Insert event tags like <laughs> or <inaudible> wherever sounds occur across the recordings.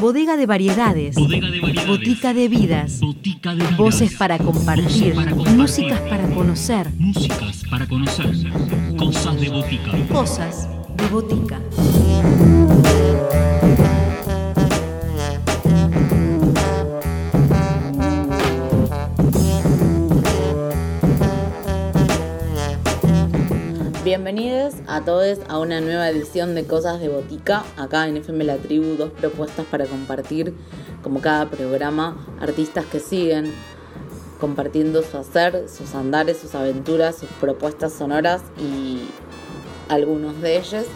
Bodega de variedades. Botica de vidas. Voces para compartir. Músicas para conocer. Músicas para conocer. Cosas de botica. Cosas de botica. Bienvenidos a todos a una nueva edición de Cosas de Botica. Acá en FM La Tribu, dos propuestas para compartir, como cada programa, artistas que siguen compartiendo su hacer, sus andares, sus aventuras, sus propuestas sonoras y algunos de ellos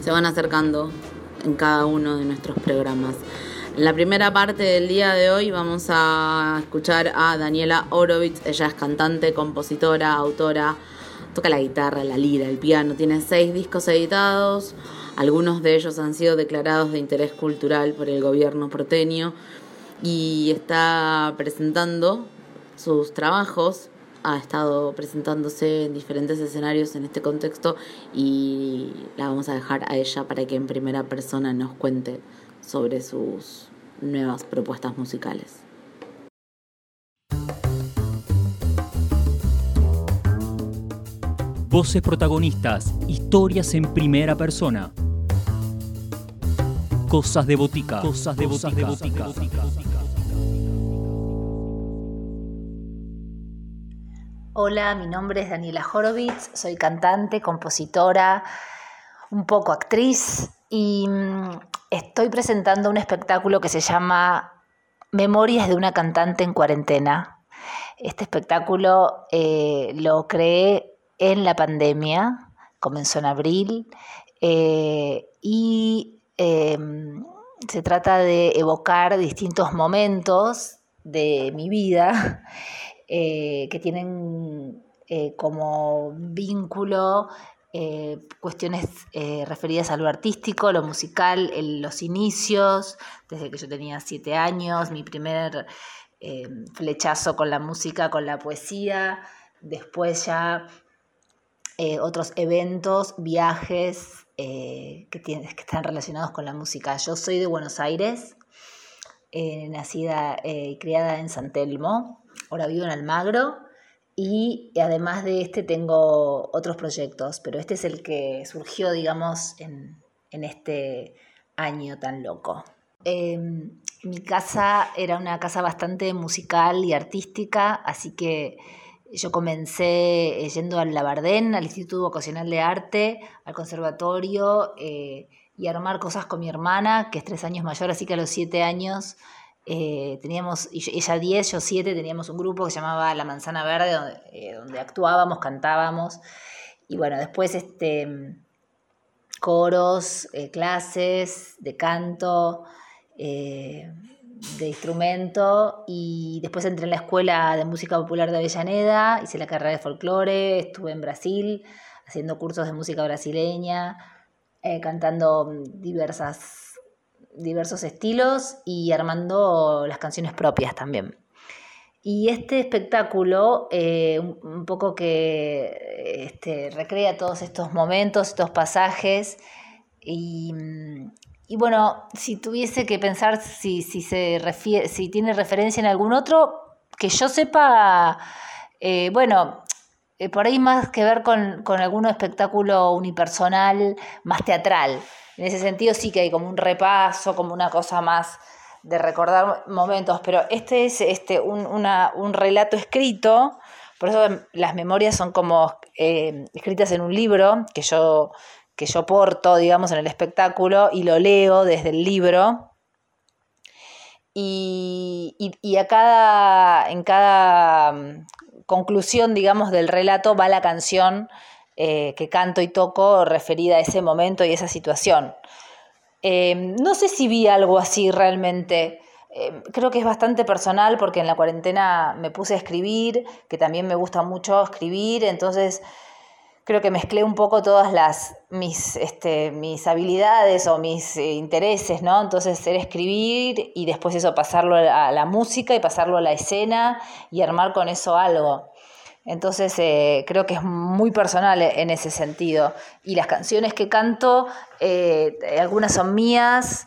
se van acercando en cada uno de nuestros programas. En la primera parte del día de hoy vamos a escuchar a Daniela Orovitz. Ella es cantante, compositora, autora toca la guitarra, la lira, el piano, tiene seis discos editados, algunos de ellos han sido declarados de interés cultural por el gobierno porteño y está presentando sus trabajos, ha estado presentándose en diferentes escenarios en este contexto y la vamos a dejar a ella para que en primera persona nos cuente sobre sus nuevas propuestas musicales. Voces protagonistas, historias en primera persona. Cosas de botica. Cosas de botica. Hola, mi nombre es Daniela Horowitz, soy cantante, compositora, un poco actriz y mm, estoy presentando un espectáculo que se llama Memorias de una cantante en cuarentena. Este espectáculo eh, lo creé en la pandemia, comenzó en abril, eh, y em, se trata de evocar distintos momentos de mi vida <laughs> eh, que tienen eh, como vínculo cuestiones referidas a lo artístico, lo musical, los inicios, desde que yo tenía siete años, mi primer flechazo con la música, con la poesía, después ya eh, otros eventos, viajes eh, que, que, están relacionados con la música. Yo soy de Buenos Aires, eh, nacida y criada en San Telmo, ahora vivo en Almagro y además de este tengo otros proyectos, pero este es el que surgió, digamos, en, en este año tan loco. Em, mi casa era una casa bastante musical y artística, así que yo comencé eh, yendo al Labardén, al Instituto Vocacional de Arte, al conservatorio eh, y a armar cosas con mi hermana, que es tres años mayor, así que a los siete años eh, teníamos, ella diez, yo siete, teníamos un grupo que se llamaba La Manzana Verde, donde, donde actuábamos, cantábamos. Y bueno, después este, coros, clases de canto de instrumento y después entré en la Escuela de Música Popular de Avellaneda, hice la carrera de folclore, estuve en Brasil haciendo cursos de música brasileña, eh, cantando diversos estilos y armando las canciones propias también. Y este espectáculo, eh, un, poco que este, recrea todos estos momentos, estos pasajes, y, y bueno, si tuviese que pensar si, si, se refiere, si tiene referencia en algún otro, que yo sepa, eh, bueno, eh, por ahí más que ver con, con algún espectáculo unipersonal, más teatral. En ese sentido sí que hay como un repaso, como una cosa más de recordar momentos, pero este es este, un, un relato escrito, por eso las memorias son como eh, escritas en un libro que yo que yo porto, digamos, en el espectáculo y lo leo desde el libro. Y, a cada, en cada mm, conclusión, digamos, del relato va la canción eh, que canto y toco referida a ese momento y esa situación. Em, no sé si vi algo así realmente. Em, creo que es bastante personal porque en la cuarentena me puse a escribir, que también me gusta mucho escribir, entonces creo que mezclé un poco todas las mis, este, mis habilidades o mis eh, intereses, ¿no? Entonces era escribir y después eso pasarlo a la música y pasarlo a la escena y armar con eso algo. Entonces eh, creo que es muy personal en ese sentido. Y las canciones que canto, eh, algunas son mías,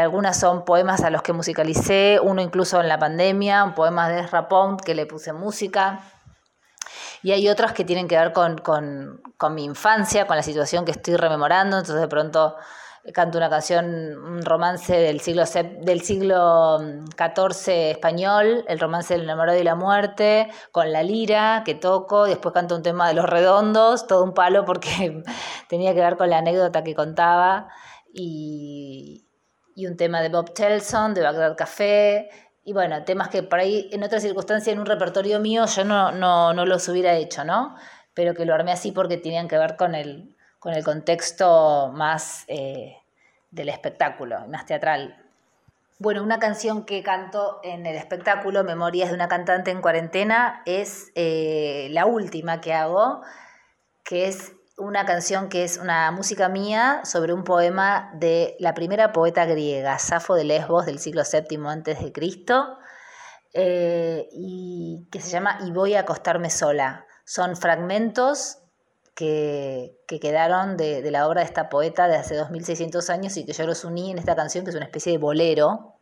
algunas son poemas a los que musicalicé, uno incluso en la pandemia, un poema de Ezra que le puse música. Y hay otras que tienen que ver con, con mi infancia, con la situación que estoy rememorando, entonces de pronto canto una canción, un romance del siglo, del siglo XIV español, el romance del enamorado y la muerte, con la lira que toco, después canto un tema de los redondos, todo un palo porque <laughs> tenía que ver con la anécdota que contaba, y, un tema de Bob Telson, de Bagdad Café, y bueno, temas que por ahí en otra circunstancia en un repertorio mío yo no, no, no los hubiera hecho, ¿no? Pero que lo armé así porque tenían que ver con el, con el contexto más eh, del espectáculo, más teatral. Bueno, una canción que canto en el espectáculo, Memorias de una cantante en cuarentena, es eh, la última que hago, que es una canción que es una música mía sobre un poema de la primera poeta griega, Safo de Lesbos, del siglo VII antes de Cristo, eh, y que se llama Y voy a acostarme sola. Son fragmentos que, quedaron de, la obra de esta poeta de hace 2600 años y que yo los uní en esta canción que es una especie de bolero.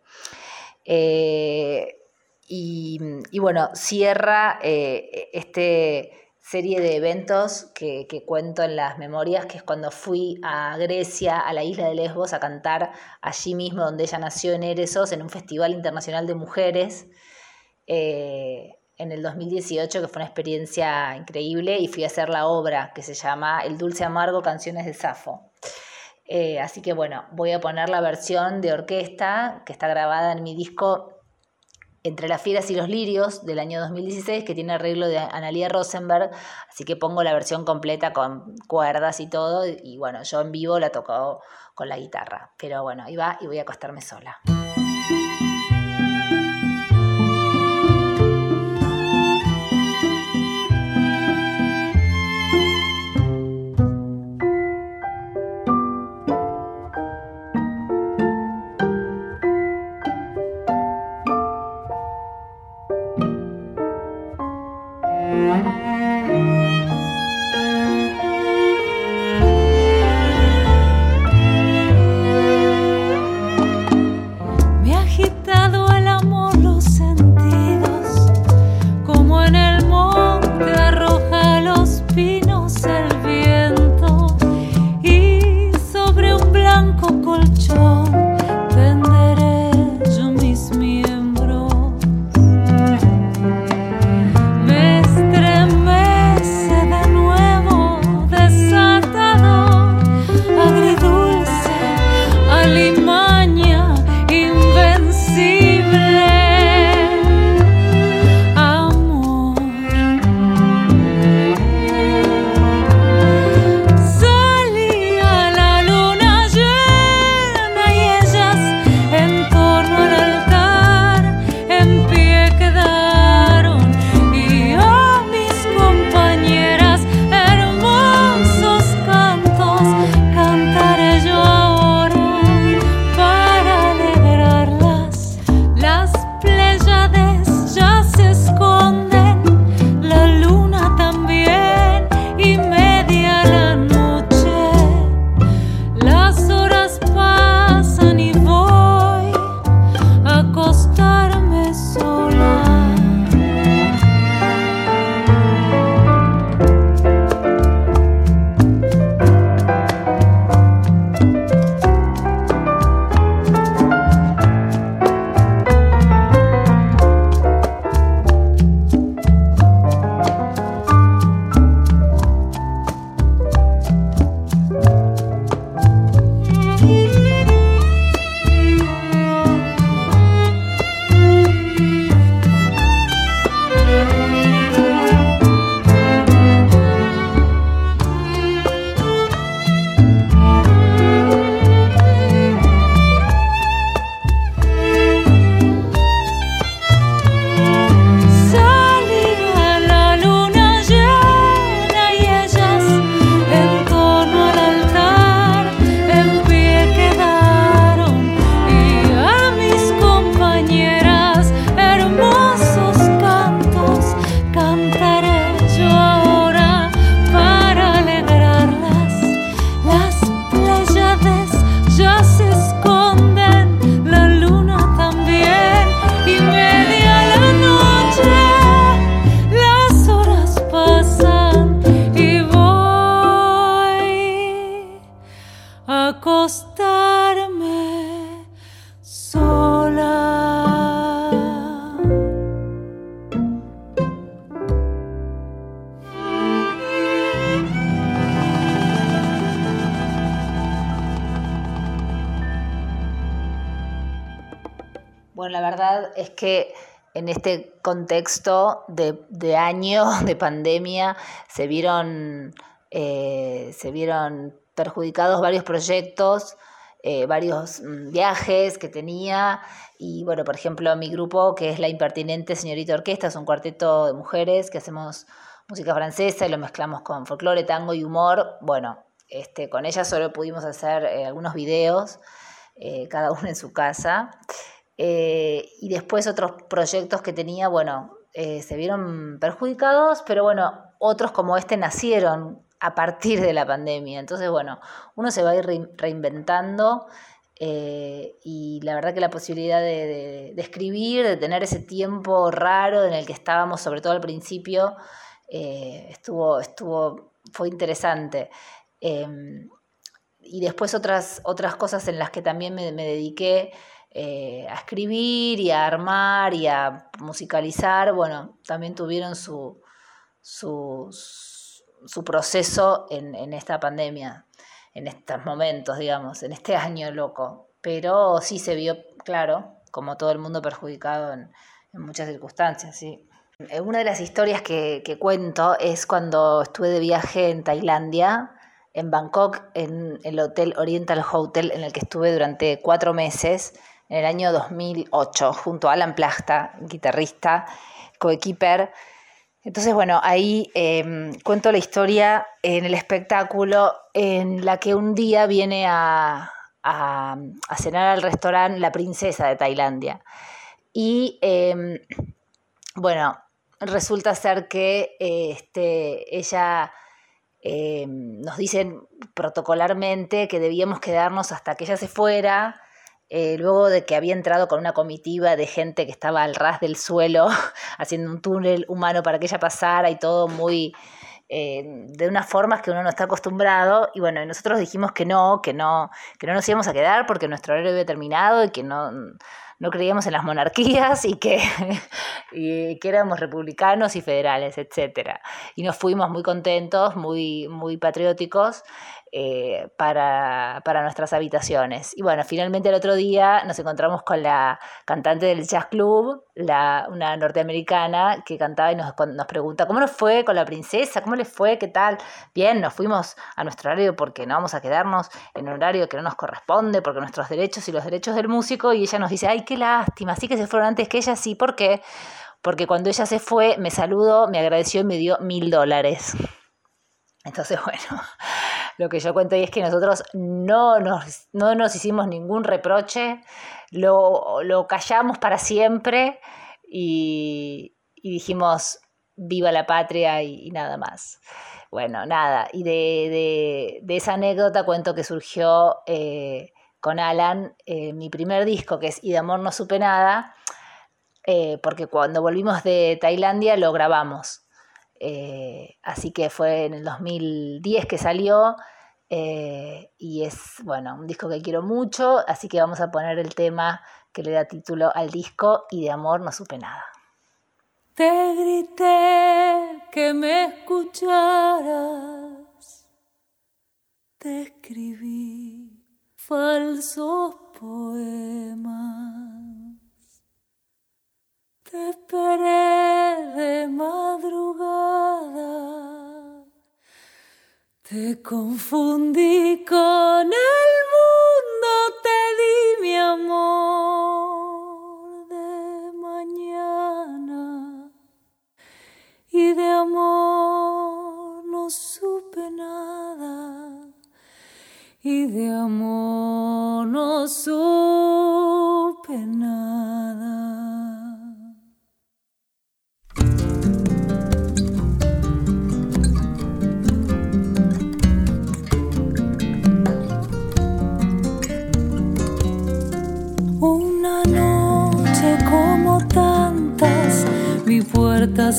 Eh, y, bueno, cierra eh, este serie de eventos que, cuento en las memorias, que es cuando fui a Grecia, a la isla de Lesbos, a cantar allí mismo donde ella nació en Eresos, en un festival internacional de mujeres. Eh, en el 2018, que fue una experiencia increíble, y fui a hacer la obra que se llama El Dulce Amargo, Canciones de Safo. Eh, así que bueno, voy a poner la versión de orquesta que está grabada en mi disco Entre las Fieras y los Lirios del año 2016, que tiene arreglo de Analia Rosenberg, así que pongo la versión completa con cuerdas y todo, y bueno, yo en vivo la toco con la guitarra, pero bueno, ahí va y voy a acostarme sola. Bueno, la verdad es que en este contexto de, año <laughs> de pandemia se vieron, eh, se vieron perjudicados varios proyectos, eh, varios mm, viajes que tenía. Y bueno, por ejemplo, mi grupo, que es La Impertinente Señorita Orquesta, es un cuarteto de mujeres que hacemos música francesa y lo mezclamos con folclore, tango y humor. Bueno, este, con ella solo pudimos hacer eh, algunos videos, cada <laughs> uno en su casa. Eh, y después otros proyectos que tenía, bueno, eh, se vieron perjudicados, pero bueno, otros como este nacieron a partir de la pandemia. Entonces, bueno, uno se va a ir reinventando eh, y la verdad que la posibilidad de, escribir, de tener ese tiempo raro en el que estábamos, sobre todo al principio, estuvo, estuvo, fue interesante. Em, y después otras, otras cosas en las que también me, me dediqué eh, a escribir y a armar y a musicalizar, bueno, también tuvieron su, su, proceso en, esta pandemia, en estos momentos, digamos, en este <laughs> año loco. Pero sí se vio, claro, como todo el mundo perjudicado en, muchas circunstancias, sí. Eh, una de las historias que, que, cuento es cuando estuve de viaje en Tailandia, en Bangkok, en el Hotel Oriental Hotel, en el que estuve durante cuatro meses en el año 2008 junto a Alan Plasta, guitarrista, coequiper. Entonces, bueno, ahí em, cuento la historia en el espectáculo en la que un día viene a, cenar al restaurante La Princesa de Tailandia. Y em, bueno, resulta ser que este, ella em, nos dice protocolarmente que debíamos quedarnos hasta que ella se fuera eh, luego de que había entrado con una comitiva de gente que estaba al ras del suelo, <laughs> haciendo un túnel humano para que ella pasara y todo muy... Eh, de unas formas que uno no está acostumbrado y bueno, nosotros dijimos que no, que no, que no nos íbamos a quedar porque nuestro horario había terminado y que no, no creíamos en las monarquías y que, <laughs> y que éramos republicanos y federales, etc. Y nos fuimos muy contentos, muy, muy patrióticos eh, para, nuestras habitaciones. Y bueno, finalmente el otro día nos encontramos con la cantante del Jazz Club, la, una norteamericana que cantaba y nos, nos pregunta, ¿cómo nos fue con la princesa? ¿Cómo le fue? ¿Qué tal? Bien, nos fuimos a nuestro horario porque no vamos a quedarnos en un horario que no nos corresponde, porque nuestros derechos y los derechos del músico, y ella nos dice, ay, qué lástima, sí que se fueron antes que ella, sí, ¿por qué? Porque cuando ella se fue, me saludó, me agradeció y me dio mil dólares. Entonces, <laughs> bueno, lo que yo cuento ahí es que nosotros no nos, no nos hicimos ningún reproche, lo, lo callamos para siempre y, dijimos viva la patria y, nada más. Bueno, nada, y de, de, esa anécdota cuento que surgió eh, con Alan eh, mi primer disco, que es Y de Amor No Supe Nada, eh, porque cuando volvimos de Tailandia lo grabamos. Eh, así que fue en el 2010 que salió eh, y es, bueno, un disco que quiero mucho, así que vamos a poner el tema que le da título al disco y de amor no supe nada. Te grité que me escucharas, te escribí falsos poemas te esperé de madrugada, te confundí con el mundo, te di mi amor de mañana. Y de amor no supe nada. Y de amor no supe nada.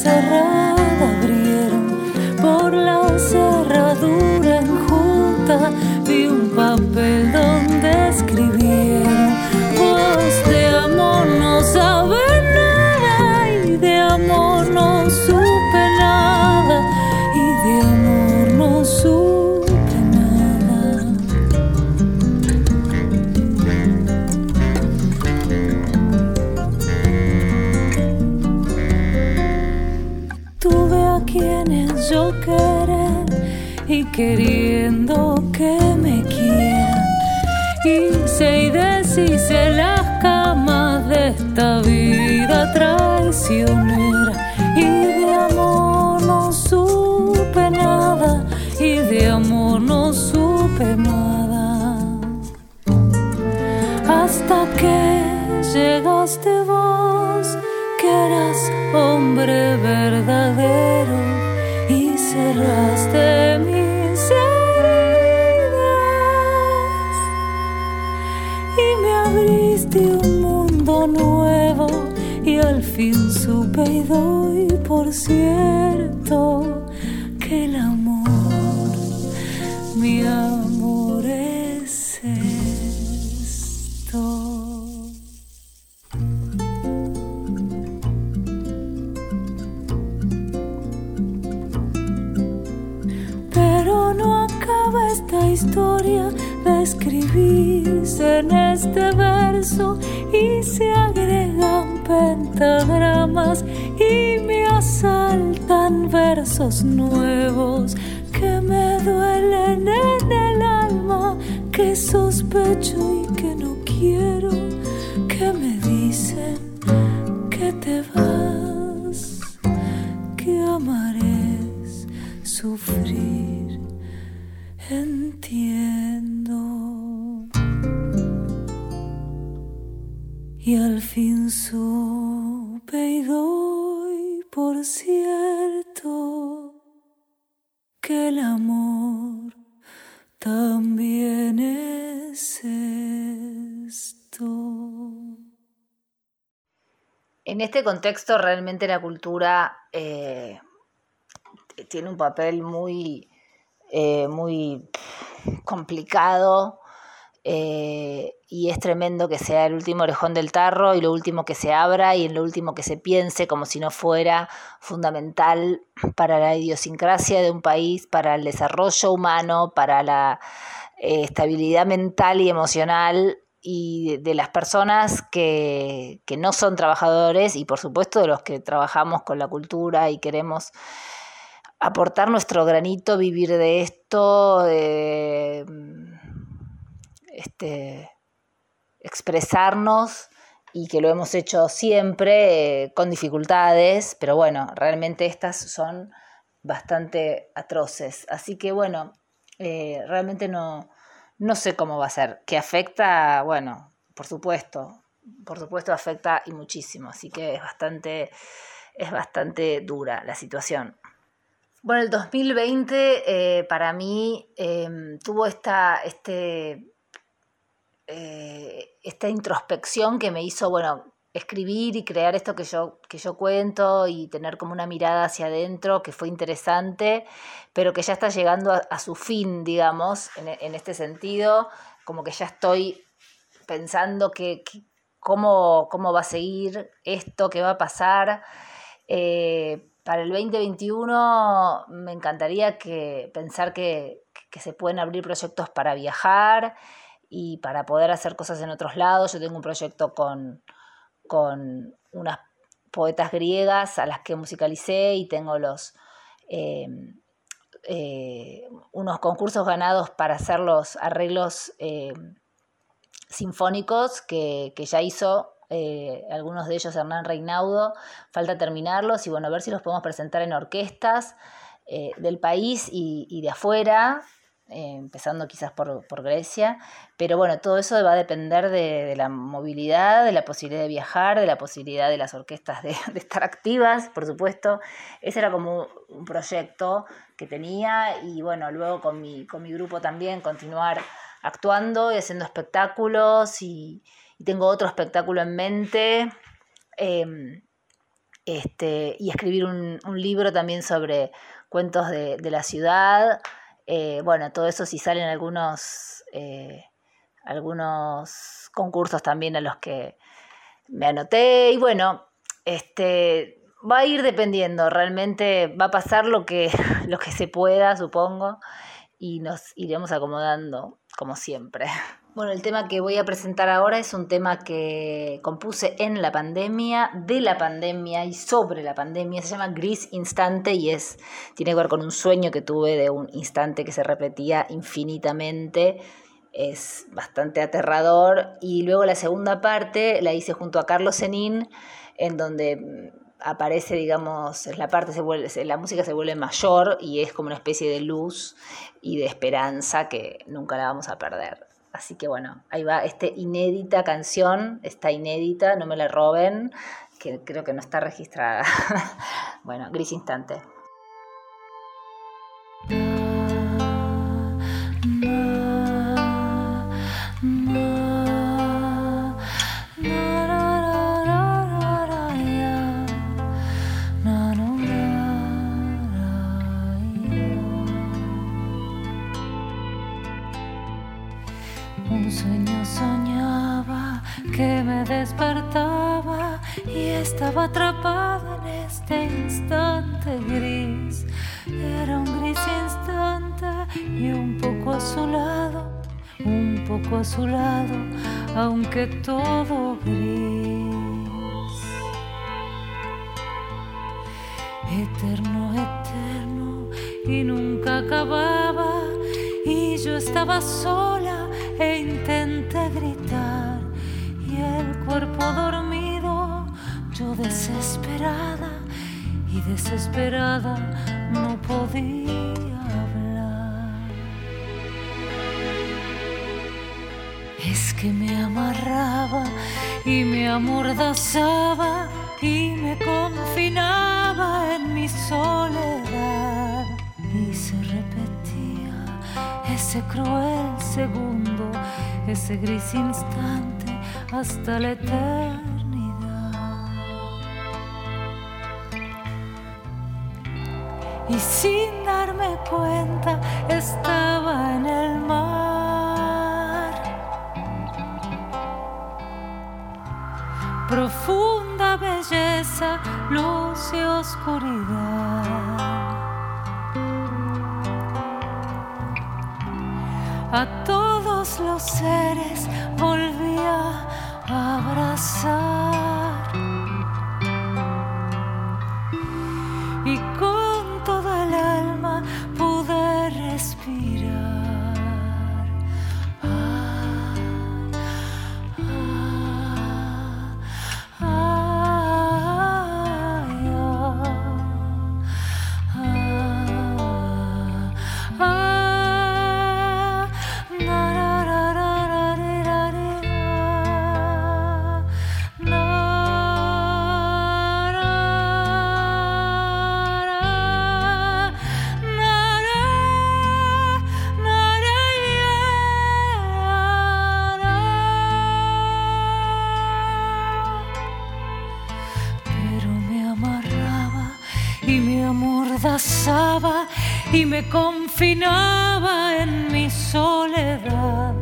cerrar. Deshice las camas de esta vida traicionera. Y de amor no supe nada, y de amor no supe nada. Hasta que llegaste vos, que eras hombre verdadero supe y doy por cierto que el amor, mi amor es esto. Pero no acaba esta historia de escribirse en este verso y se agregan pentagramas y me asaltan versos nuevos que me duelen en el alma, que sospecho y que no quiero, que me dicen que te vas, que amaré sufrir, el amor también es esto. En este contexto realmente la cultura eh, tiene un papel muy, eh, muy complicado eh, y es tremendo que sea el último orejón del tarro y lo último que se abra y en lo último que se piense como si no fuera fundamental para la idiosincrasia de un país, para el desarrollo humano, para la eh, estabilidad mental y emocional y de, las personas que, que no son trabajadores y por supuesto de los que trabajamos con la cultura y queremos aportar nuestro granito, vivir de esto, eh, este, expresarnos y que lo hemos hecho siempre eh, con dificultades, pero bueno, realmente estas son bastante atroces. Así que bueno, eh, realmente no, no sé cómo va a ser. Que afecta, bueno, por supuesto, por supuesto afecta y muchísimo, así que es bastante, es bastante dura la situación. Bueno, el 2020 eh, para mí eh, tuvo esta, este, eh, esta introspección que me hizo, bueno, escribir y crear esto que yo, que yo cuento y tener como una mirada hacia adentro que fue interesante, pero que ya está llegando a, su fin, digamos, en, en, este sentido, como que ya estoy pensando que, que cómo, cómo va a seguir esto, qué va a pasar. Eh, para el 2021 me encantaría que, pensar que, que, se pueden abrir proyectos para viajar y para poder hacer cosas en otros lados. Yo tengo un proyecto con, con unas poetas griegas a las que musicalicé y tengo los eh, eh, unos concursos ganados para hacer los arreglos eh, sinfónicos que, que, ya hizo eh, algunos de ellos Hernán Reinaudo, falta terminarlos y bueno, a ver si los podemos presentar en orquestas del país y, y de afuera, eh, empezando quizás por, por, Grecia, pero bueno, todo eso va a depender de, de, la movilidad, de la posibilidad de viajar, de la posibilidad de las orquestas de, <laughs> estar activas, por supuesto. Ese era como un proyecto que tenía y bueno, luego con mi, con mi grupo también continuar actuando y haciendo espectáculos y, tengo otro espectáculo en mente. Eh, este, y escribir un, un, libro también sobre cuentos de, de la ciudad. Eh, bueno, todo eso si salen algunos, eh, algunos concursos también a los que me anoté. Y bueno, este, va a ir dependiendo, realmente va a pasar lo que, <laughs> lo que se pueda, supongo, y nos iremos acomodando como siempre. <laughs> Bueno, el tema que voy a presentar ahora es un tema que compuse en la pandemia, de la pandemia y sobre la pandemia. Se llama Gris Instante y es tiene que ver con un sueño que tuve de un instante que se repetía infinitamente. Es bastante aterrador. Y luego la segunda parte la hice junto a Carlos Zenin, en donde aparece, digamos, la parte se vuelve, la música se vuelve mayor y es como una especie de luz y de esperanza que nunca la vamos a perder. Así que bueno, ahí va esta inédita canción, está inédita, no me la roben, que creo que no está registrada. <laughs> bueno, gris instante. Estaba atrapada en este instante gris. Era un gris instante y un poco azulado, un poco azulado, aunque todo gris. Eterno, eterno y nunca acababa y yo estaba sola e intenté gritar el cuerpo dormido, yo desesperada y desesperada no podía hablar. Es que me amarraba y me amordazaba y me confinaba en mi soledad y se repetía ese cruel segundo, ese gris instante hasta la eternidad. Y sin darme cuenta estaba en el mar. Profunda belleza, luz y oscuridad. A todos los seres volvía abrazar y me confinaba en mi soledad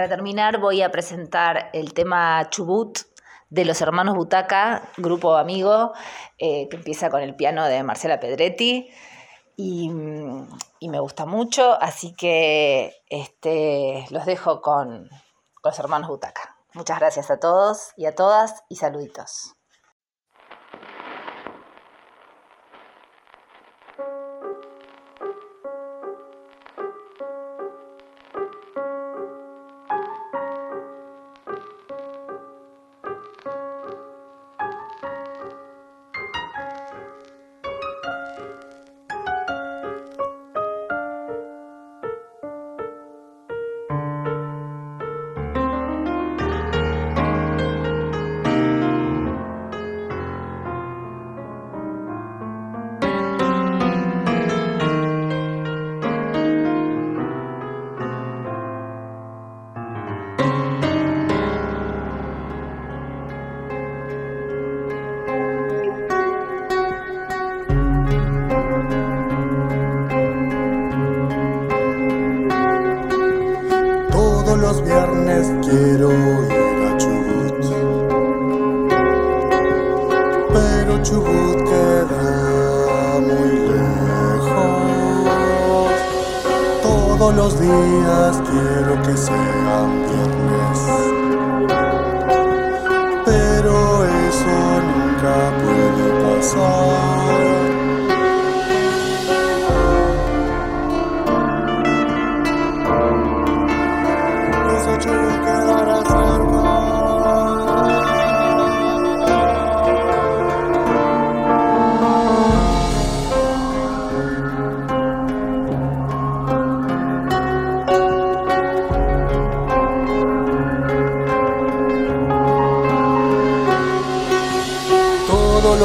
para terminar voy a presentar el tema Chubut de los hermanos Butaca, grupo amigo, eh, que empieza con el piano de Marcela Pedretti. Y, me gusta mucho, así que este, los dejo con, con los hermanos Butaca. Muchas gracias a todos y a todas y saluditos.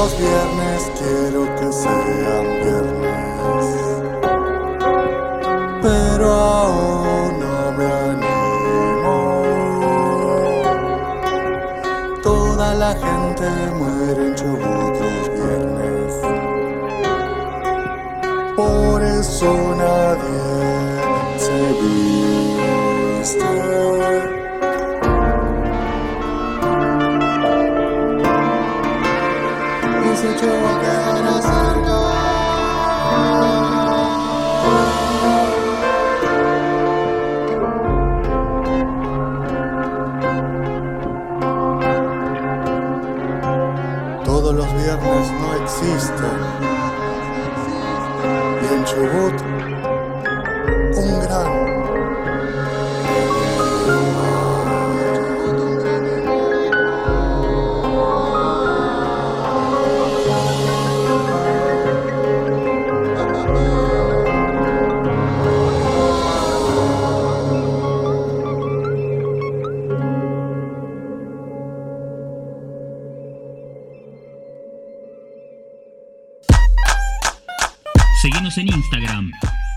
Los viernes quiero que sean viernes, pero aún no me animo. Toda la gente muere Todos los viernes no existen. Y en Chubut, un gran